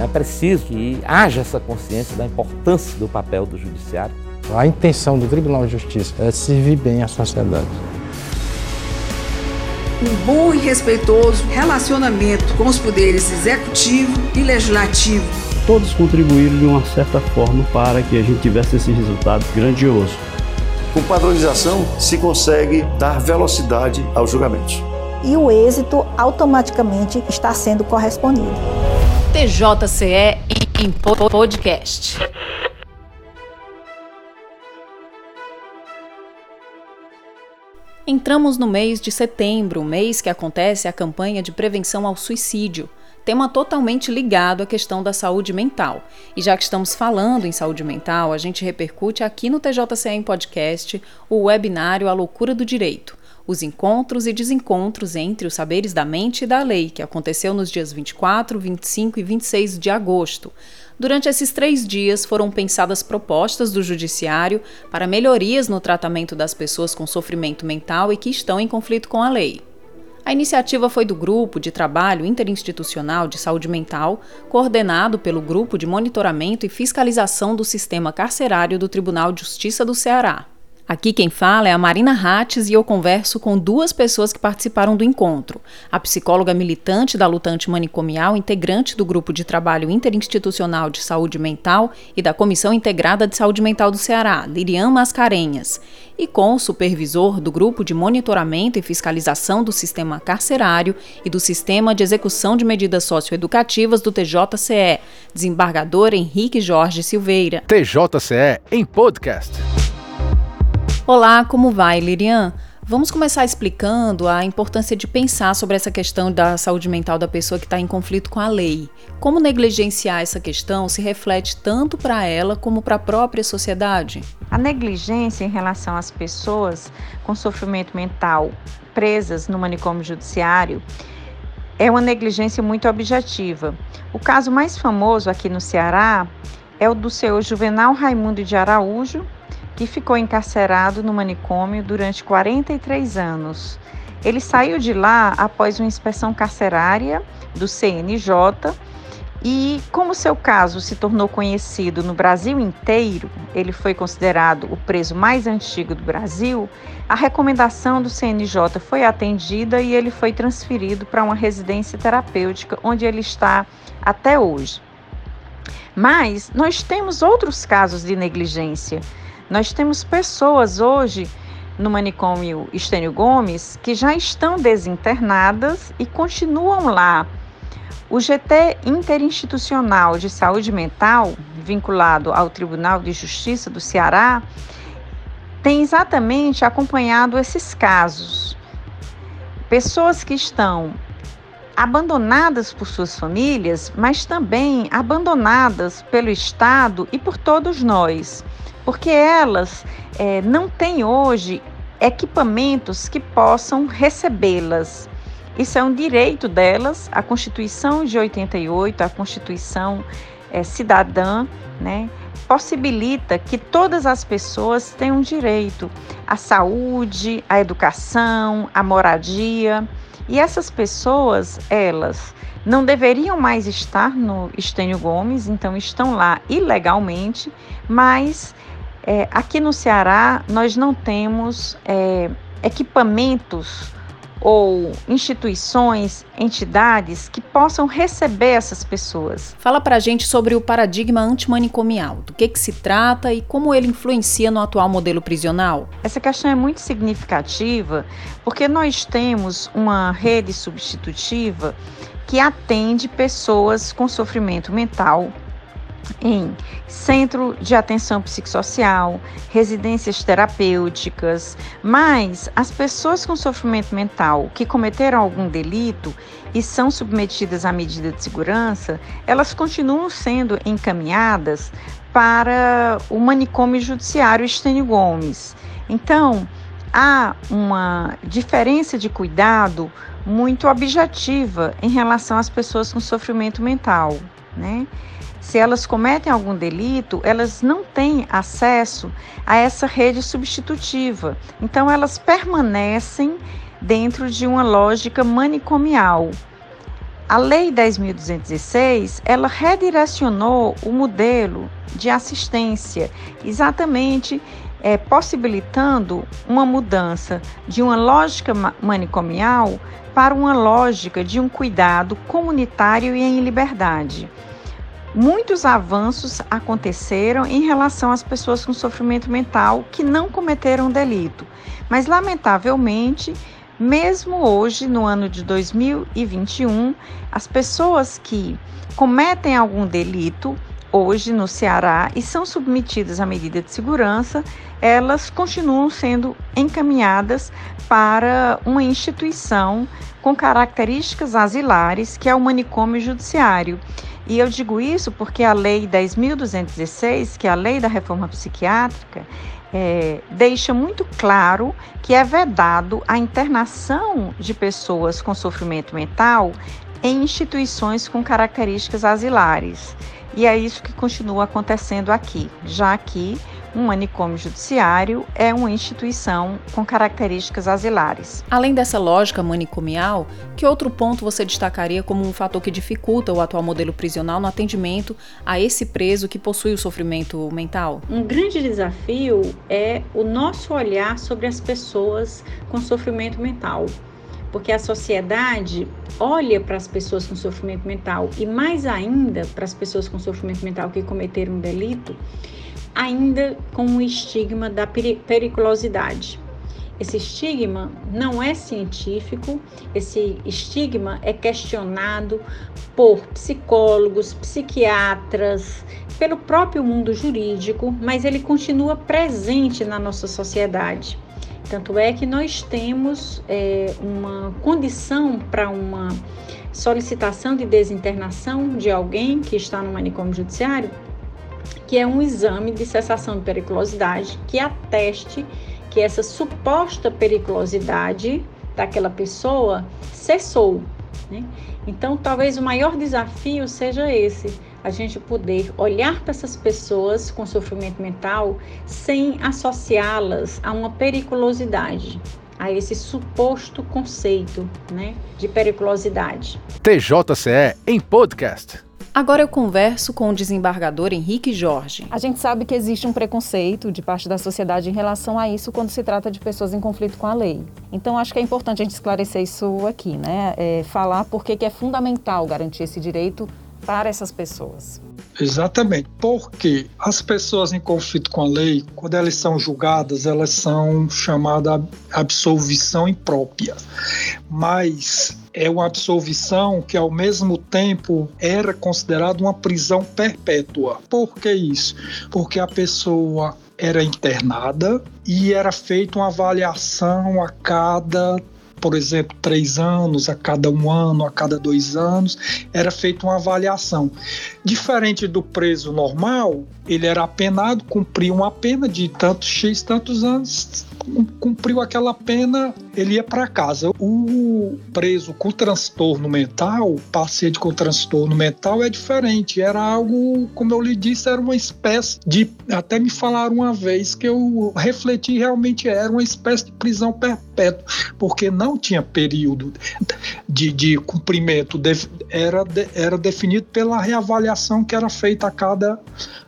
É preciso que haja essa consciência da importância do papel do judiciário. A intenção do Tribunal de Justiça é servir bem à sociedade. Um bom e respeitoso relacionamento com os poderes executivo e legislativo. Todos contribuíram de uma certa forma para que a gente tivesse esse resultado grandioso. Com padronização se consegue dar velocidade aos julgamentos. E o êxito automaticamente está sendo correspondido. TJCE em podcast. Entramos no mês de setembro, mês que acontece a campanha de prevenção ao suicídio, tema totalmente ligado à questão da saúde mental. E já que estamos falando em saúde mental, a gente repercute aqui no TJCE em podcast o webinário A Loucura do Direito os encontros e desencontros entre os saberes da mente e da lei, que aconteceu nos dias 24, 25 e 26 de agosto. Durante esses três dias foram pensadas propostas do Judiciário para melhorias no tratamento das pessoas com sofrimento mental e que estão em conflito com a lei. A iniciativa foi do Grupo de Trabalho Interinstitucional de Saúde Mental, coordenado pelo Grupo de Monitoramento e Fiscalização do Sistema Carcerário do Tribunal de Justiça do Ceará. Aqui quem fala é a Marina Rates e eu converso com duas pessoas que participaram do encontro. A psicóloga militante da luta antimanicomial, integrante do Grupo de Trabalho Interinstitucional de Saúde Mental e da Comissão Integrada de Saúde Mental do Ceará, Lirian Mascarenhas, e com o supervisor do Grupo de Monitoramento e Fiscalização do Sistema Carcerário e do Sistema de Execução de Medidas Socioeducativas do TJCE, desembargador Henrique Jorge Silveira. TJCE em podcast. Olá, como vai, Lirian? Vamos começar explicando a importância de pensar sobre essa questão da saúde mental da pessoa que está em conflito com a lei. Como negligenciar essa questão se reflete tanto para ela como para a própria sociedade? A negligência em relação às pessoas com sofrimento mental presas no manicômio judiciário é uma negligência muito objetiva. O caso mais famoso aqui no Ceará é o do senhor Juvenal Raimundo de Araújo, que ficou encarcerado no manicômio durante 43 anos. Ele saiu de lá após uma inspeção carcerária do CNJ e, como seu caso se tornou conhecido no Brasil inteiro, ele foi considerado o preso mais antigo do Brasil. A recomendação do CNJ foi atendida e ele foi transferido para uma residência terapêutica, onde ele está até hoje. Mas nós temos outros casos de negligência. Nós temos pessoas hoje no manicômio Estênio Gomes que já estão desinternadas e continuam lá. O GT Interinstitucional de Saúde Mental, vinculado ao Tribunal de Justiça do Ceará, tem exatamente acompanhado esses casos. Pessoas que estão abandonadas por suas famílias, mas também abandonadas pelo Estado e por todos nós porque elas é, não têm hoje equipamentos que possam recebê-las. Isso é um direito delas, a Constituição de 88, a Constituição é, cidadã, né, possibilita que todas as pessoas tenham direito à saúde, à educação, à moradia. E essas pessoas, elas não deveriam mais estar no Estênio Gomes, então estão lá ilegalmente, mas é, aqui no Ceará, nós não temos é, equipamentos ou instituições, entidades que possam receber essas pessoas. Fala pra gente sobre o paradigma antimanicomial, do que, que se trata e como ele influencia no atual modelo prisional. Essa questão é muito significativa porque nós temos uma rede substitutiva que atende pessoas com sofrimento mental, em centro de atenção psicossocial, residências terapêuticas, mas as pessoas com sofrimento mental que cometeram algum delito e são submetidas à medida de segurança, elas continuam sendo encaminhadas para o manicômio judiciário Estênio Gomes. Então, há uma diferença de cuidado muito objetiva em relação às pessoas com sofrimento mental, né? Se elas cometem algum delito, elas não têm acesso a essa rede substitutiva. Então, elas permanecem dentro de uma lógica manicomial. A Lei 10.216, ela redirecionou o modelo de assistência, exatamente é, possibilitando uma mudança de uma lógica manicomial para uma lógica de um cuidado comunitário e em liberdade. Muitos avanços aconteceram em relação às pessoas com sofrimento mental que não cometeram delito, mas lamentavelmente, mesmo hoje, no ano de 2021, as pessoas que cometem algum delito hoje no Ceará e são submetidas à medida de segurança, elas continuam sendo encaminhadas para uma instituição com características asilares, que é o manicômio judiciário. E eu digo isso porque a Lei 10.216, que é a Lei da Reforma Psiquiátrica, é, deixa muito claro que é vedado a internação de pessoas com sofrimento mental em instituições com características asilares. E é isso que continua acontecendo aqui, já que um manicômio judiciário é uma instituição com características asilares. Além dessa lógica manicomial, que outro ponto você destacaria como um fator que dificulta o atual modelo prisional no atendimento a esse preso que possui o sofrimento mental? Um grande desafio é o nosso olhar sobre as pessoas com sofrimento mental porque a sociedade olha para as pessoas com sofrimento mental e mais ainda para as pessoas com sofrimento mental que cometeram um delito ainda com o estigma da periculosidade. Esse estigma não é científico, esse estigma é questionado por psicólogos, psiquiatras, pelo próprio mundo jurídico, mas ele continua presente na nossa sociedade. Tanto é que nós temos é, uma condição para uma solicitação de desinternação de alguém que está no manicômio judiciário que é um exame de cessação de periculosidade que ateste que essa suposta periculosidade daquela pessoa cessou. Né? Então, talvez o maior desafio seja esse: a gente poder olhar para essas pessoas com sofrimento mental sem associá-las a uma periculosidade, a esse suposto conceito né, de periculosidade. TJCE em podcast. Agora eu converso com o desembargador Henrique Jorge. A gente sabe que existe um preconceito de parte da sociedade em relação a isso quando se trata de pessoas em conflito com a lei. Então acho que é importante a gente esclarecer isso aqui, né? É, falar por que é fundamental garantir esse direito para essas pessoas. Exatamente, porque as pessoas em conflito com a lei, quando elas são julgadas, elas são chamadas absolvição imprópria. Mas é uma absolvição que, ao mesmo tempo, era considerada uma prisão perpétua. Por que isso? Porque a pessoa era internada e era feita uma avaliação a cada por exemplo, três anos, a cada um ano, a cada dois anos, era feita uma avaliação. Diferente do preso normal, ele era apenado, cumpria uma pena de tantos X, tantos anos, cumpriu aquela pena, ele ia para casa. O preso com transtorno mental, paciente com transtorno mental é diferente. Era algo, como eu lhe disse, era uma espécie de. Até me falaram uma vez que eu refleti realmente era uma espécie de prisão perpétua, porque não tinha período de, de cumprimento, era, era definido pela reavaliação que era feita a cada,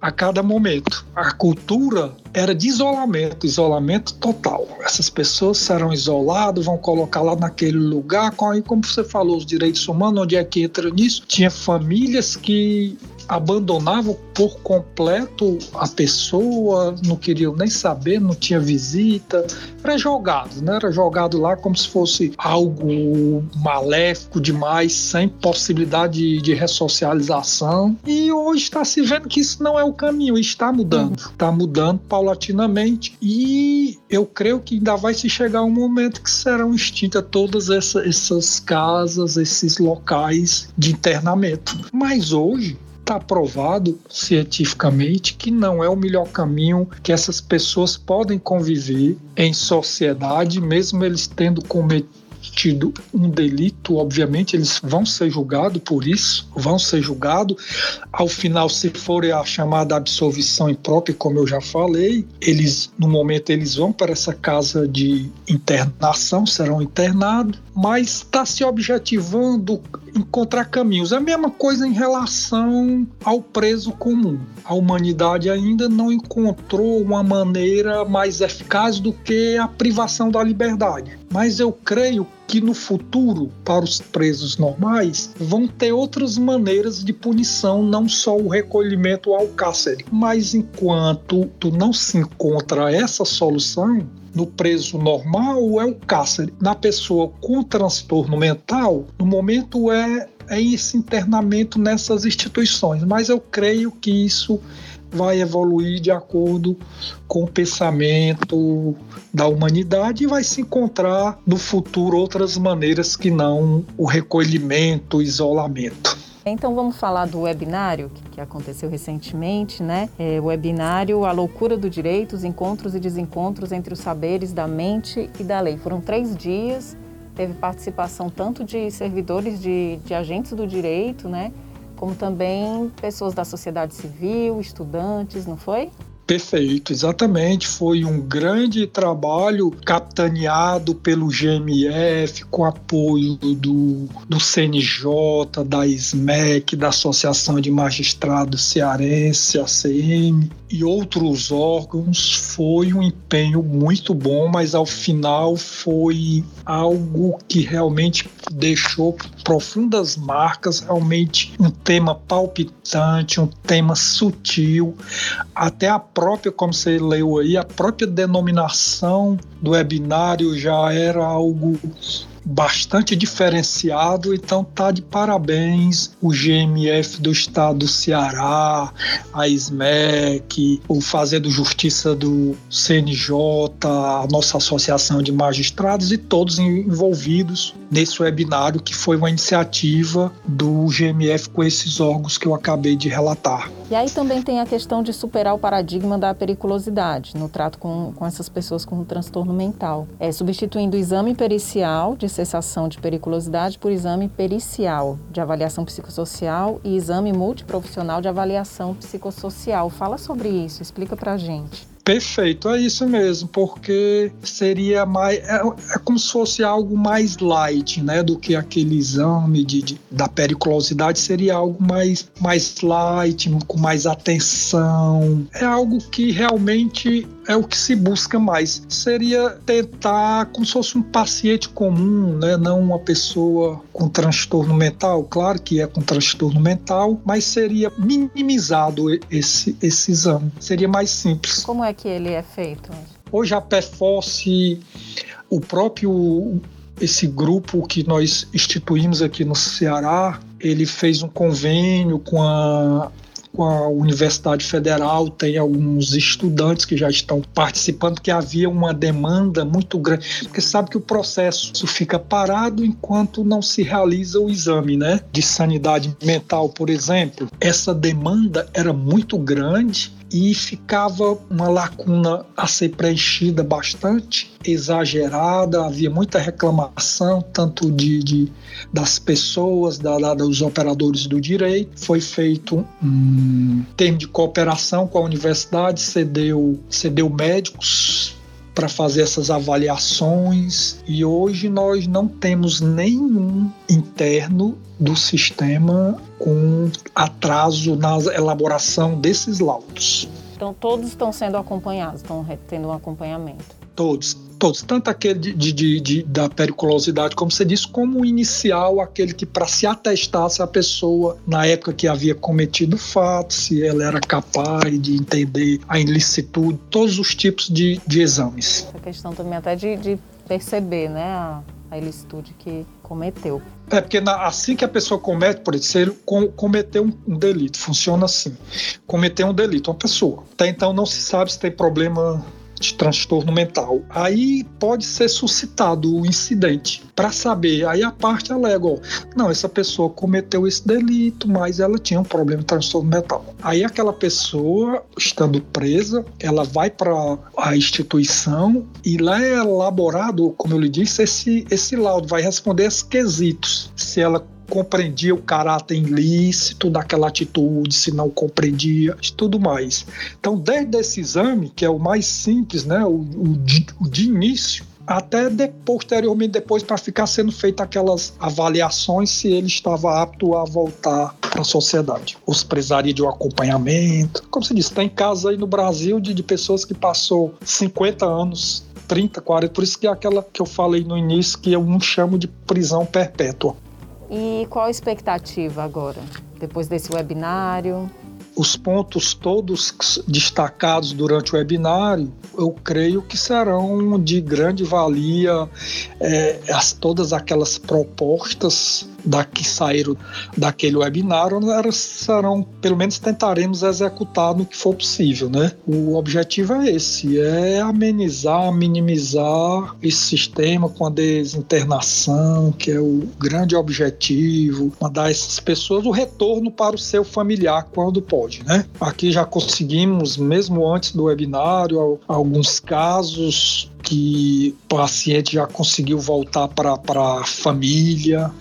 a cada momento. A cultura era de isolamento, isolamento total. Essas pessoas serão isoladas, vão colocar lá naquele lugar, como você falou, os direitos humanos, onde é que entra nisso? Tinha famílias que abandonavam por completo a pessoa, não queriam nem saber, não tinha visita, era jogado, né? Era jogado lá como se fosse algo maléfico demais, sem possibilidade de, de ressocialização. E hoje está se vendo que isso não é o caminho, está mudando, está mudando paulatinamente e eu creio que ainda vai se chegar um momento que serão extintas todas essa, essas casas, esses locais de internamento. Mas hoje está provado cientificamente que não é o melhor caminho que essas pessoas podem conviver em sociedade, mesmo eles tendo cometido cometido um delito, obviamente eles vão ser julgados por isso, vão ser julgados. Ao final, se for a chamada absolvição imprópria, como eu já falei, eles no momento eles vão para essa casa de internação, serão internados, mas está se objetivando encontrar caminhos. É a mesma coisa em relação ao preso comum. A humanidade ainda não encontrou uma maneira mais eficaz do que a privação da liberdade. Mas eu creio que no futuro, para os presos normais, vão ter outras maneiras de punição, não só o recolhimento ao cárcere. Mas enquanto tu não se encontra essa solução, no preso normal é o cárcere. Na pessoa com transtorno mental, no momento é, é esse internamento nessas instituições. Mas eu creio que isso vai evoluir de acordo com o pensamento da humanidade e vai se encontrar no futuro outras maneiras que não o recolhimento, o isolamento. Então vamos falar do webinário que aconteceu recentemente, né? É, o webinário A Loucura do Direito, os encontros e desencontros entre os saberes da mente e da lei. Foram três dias, teve participação tanto de servidores de, de agentes do direito, né? Como também pessoas da sociedade civil, estudantes, não foi? Perfeito, exatamente. Foi um grande trabalho capitaneado pelo GMF, com apoio do, do CNJ, da SMEC, da Associação de Magistrados Cearense, ACM, e outros órgãos. Foi um empenho muito bom, mas ao final foi algo que realmente deixou profundas marcas, realmente um tema palpitante, um tema sutil, até a própria, como você leu aí, a própria denominação do webinário já era algo bastante diferenciado, então tá de parabéns o GMF do estado do Ceará, a SMEC, o Fazendo Justiça do CNJ, a nossa Associação de Magistrados e todos envolvidos nesse webinário que foi uma iniciativa do GMF com esses órgãos que eu acabei de relatar. E aí também tem a questão de superar o paradigma da periculosidade no trato com, com essas pessoas com transtorno mental, é, substituindo o exame pericial de cessação de periculosidade por exame pericial de avaliação psicossocial e exame multiprofissional de avaliação psicossocial. Fala sobre isso, explica pra gente. Perfeito, é isso mesmo, porque seria mais. É, é, como se fosse algo mais light, né? Do que aquele exame de, de, da periculosidade, seria algo mais, mais light, com mais atenção. É algo que realmente é o que se busca mais. Seria tentar como se fosse um paciente comum, né? Não uma pessoa com transtorno mental, claro que é com transtorno mental, mas seria minimizado esse, esse exame. Seria mais simples. Como é que ele é feito? Hoje a PEFOS, o próprio esse grupo que nós instituímos aqui no Ceará, ele fez um convênio com a com a Universidade Federal, tem alguns estudantes que já estão participando, que havia uma demanda muito grande, porque sabe que o processo fica parado enquanto não se realiza o exame, né? De sanidade mental, por exemplo. Essa demanda era muito grande e ficava uma lacuna a ser preenchida bastante, exagerada, havia muita reclamação, tanto de, de das pessoas, da, da, dos operadores do direito. Foi feito um termo de cooperação com a universidade, cedeu, cedeu médicos para fazer essas avaliações e hoje nós não temos nenhum interno do sistema com atraso na elaboração desses laudos. Então todos estão sendo acompanhados, estão tendo um acompanhamento. Todos, todos, tanto aquele de, de, de, da periculosidade, como você disse, como o inicial, aquele que para se atestar se a pessoa, na época que havia cometido o fato, se ela era capaz de entender a ilicitude, todos os tipos de, de exames. A questão também até de, de perceber né, a, a ilicitude que cometeu. É porque na, assim que a pessoa comete, por exemplo, com, cometeu um, um, delito, funciona assim. Cometeu um delito, uma pessoa. Até então não se sabe se tem problema de transtorno mental. Aí pode ser suscitado o incidente para saber. Aí a parte alega, ó, não, essa pessoa cometeu esse delito, mas ela tinha um problema de transtorno mental. Aí aquela pessoa, estando presa, ela vai para a instituição e lá é elaborado, como eu lhe disse, esse, esse laudo vai responder esses quesitos. Se ela compreendia o caráter ilícito daquela atitude, se não compreendia, tudo mais. Então, desde esse exame, que é o mais simples, né, o, o, de, o de início, até de, posteriormente depois para ficar sendo feitas aquelas avaliações se ele estava apto a voltar para a sociedade. Ou se precisaria de um acompanhamento. Como se diz, tem casos aí no Brasil de, de pessoas que passou 50 anos 30, 40, por isso que é aquela que eu falei no início que eu não chamo de prisão perpétua. E qual a expectativa agora, depois desse webinário? Os pontos todos destacados durante o webinário, eu creio que serão de grande valia, é, as, todas aquelas propostas da que saíram daquele elas serão, pelo menos tentaremos executar no que for possível, né? O objetivo é esse, é amenizar, minimizar esse sistema com a desinternação, que é o grande objetivo, mandar essas pessoas o retorno para o seu familiar quando pode, né? Aqui já conseguimos, mesmo antes do webinário, alguns casos que o paciente já conseguiu voltar para a família,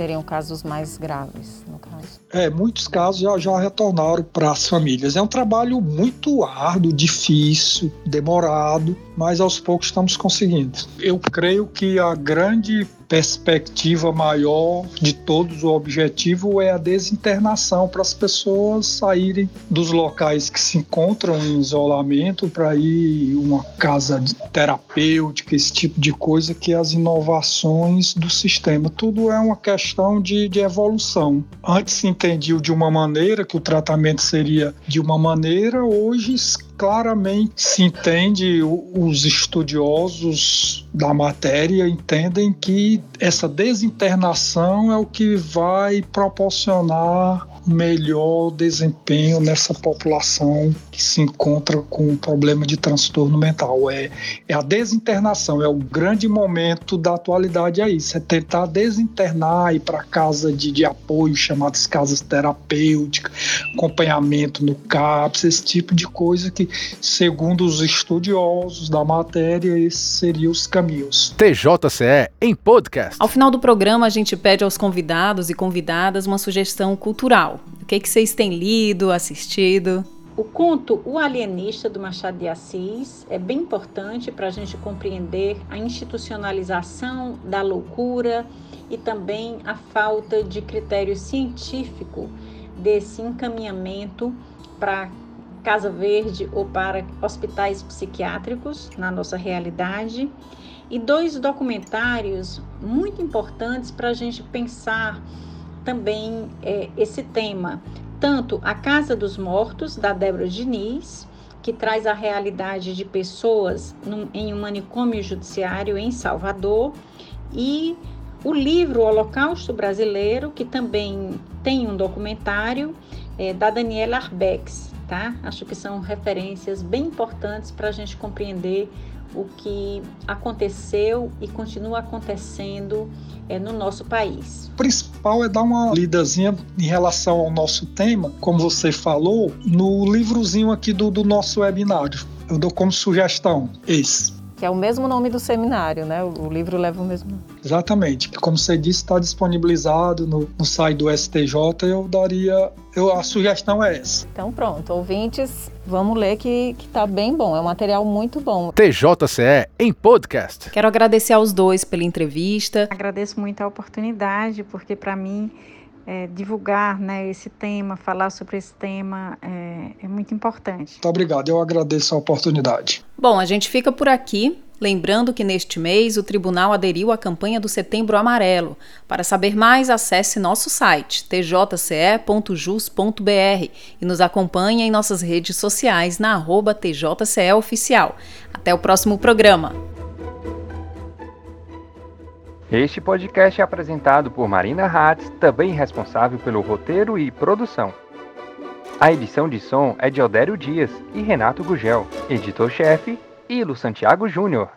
seriam casos mais graves, no caso. É, muitos casos já, já retornaram para as famílias. É um trabalho muito árduo, difícil, demorado, mas aos poucos estamos conseguindo. Eu creio que a grande perspectiva maior de todos, o objetivo é a desinternação para as pessoas saírem dos locais que se encontram em isolamento para ir uma casa terapêutica, esse tipo de coisa que é as inovações do sistema. Tudo é uma questão de, de evolução. Antes se entendia de uma maneira, que o tratamento seria de uma maneira, hoje claramente se entende, os estudiosos da matéria entendem que essa desinternação é o que vai proporcionar melhor desempenho nessa população que se encontra com um problema de transtorno mental. É, é a desinternação, é o grande momento da atualidade, é isso, é tentar desinternar, ir para casa de, de apoio, chamadas casas terapêuticas, acompanhamento no CAPS, esse tipo de coisa que, segundo os estudiosos da matéria, esses seriam os caminhos. TJCE em podcast. Ao final do programa, a gente pede aos convidados e convidadas uma sugestão cultural o que, que vocês têm lido, assistido? O conto O Alienista, do Machado de Assis, é bem importante para a gente compreender a institucionalização da loucura e também a falta de critério científico desse encaminhamento para Casa Verde ou para hospitais psiquiátricos na nossa realidade. E dois documentários muito importantes para a gente pensar também é, esse tema, tanto A Casa dos Mortos, da Débora Diniz, que traz a realidade de pessoas num, em um manicômio judiciário em Salvador, e o livro Holocausto Brasileiro, que também tem um documentário é, da Daniela Arbex, tá? Acho que são referências bem importantes para a gente compreender o que aconteceu e continua acontecendo é, no nosso país. O principal é dar uma lidazinha em relação ao nosso tema, como você falou, no livrozinho aqui do, do nosso webinário. Eu dou como sugestão esse que é o mesmo nome do seminário, né? O, livro leva o mesmo nome. Exatamente. Como você disse, está disponibilizado no, no site do STJ. Eu daria. Eu, a sugestão é essa. Então, pronto. Ouvintes, vamos ler que, que tá bem bom. É um material muito bom. TJCE em podcast. Quero agradecer aos dois pela entrevista. Agradeço muito a oportunidade, porque para mim é, divulgar né, esse tema, falar sobre esse tema é, é muito importante. Muito obrigado, eu agradeço a oportunidade. Bom, a gente fica por aqui. Lembrando que neste mês o tribunal aderiu à campanha do Setembro Amarelo. Para saber mais, acesse nosso site tjce.jus.br e nos acompanhe em nossas redes sociais na arroba TJCEOficial. Até o próximo programa. Este podcast é apresentado por Marina Hatz, também responsável pelo roteiro e produção. A edição de som é de Aldério Dias e Renato Gugel. Editor-chefe, e Lu Santiago Júnior.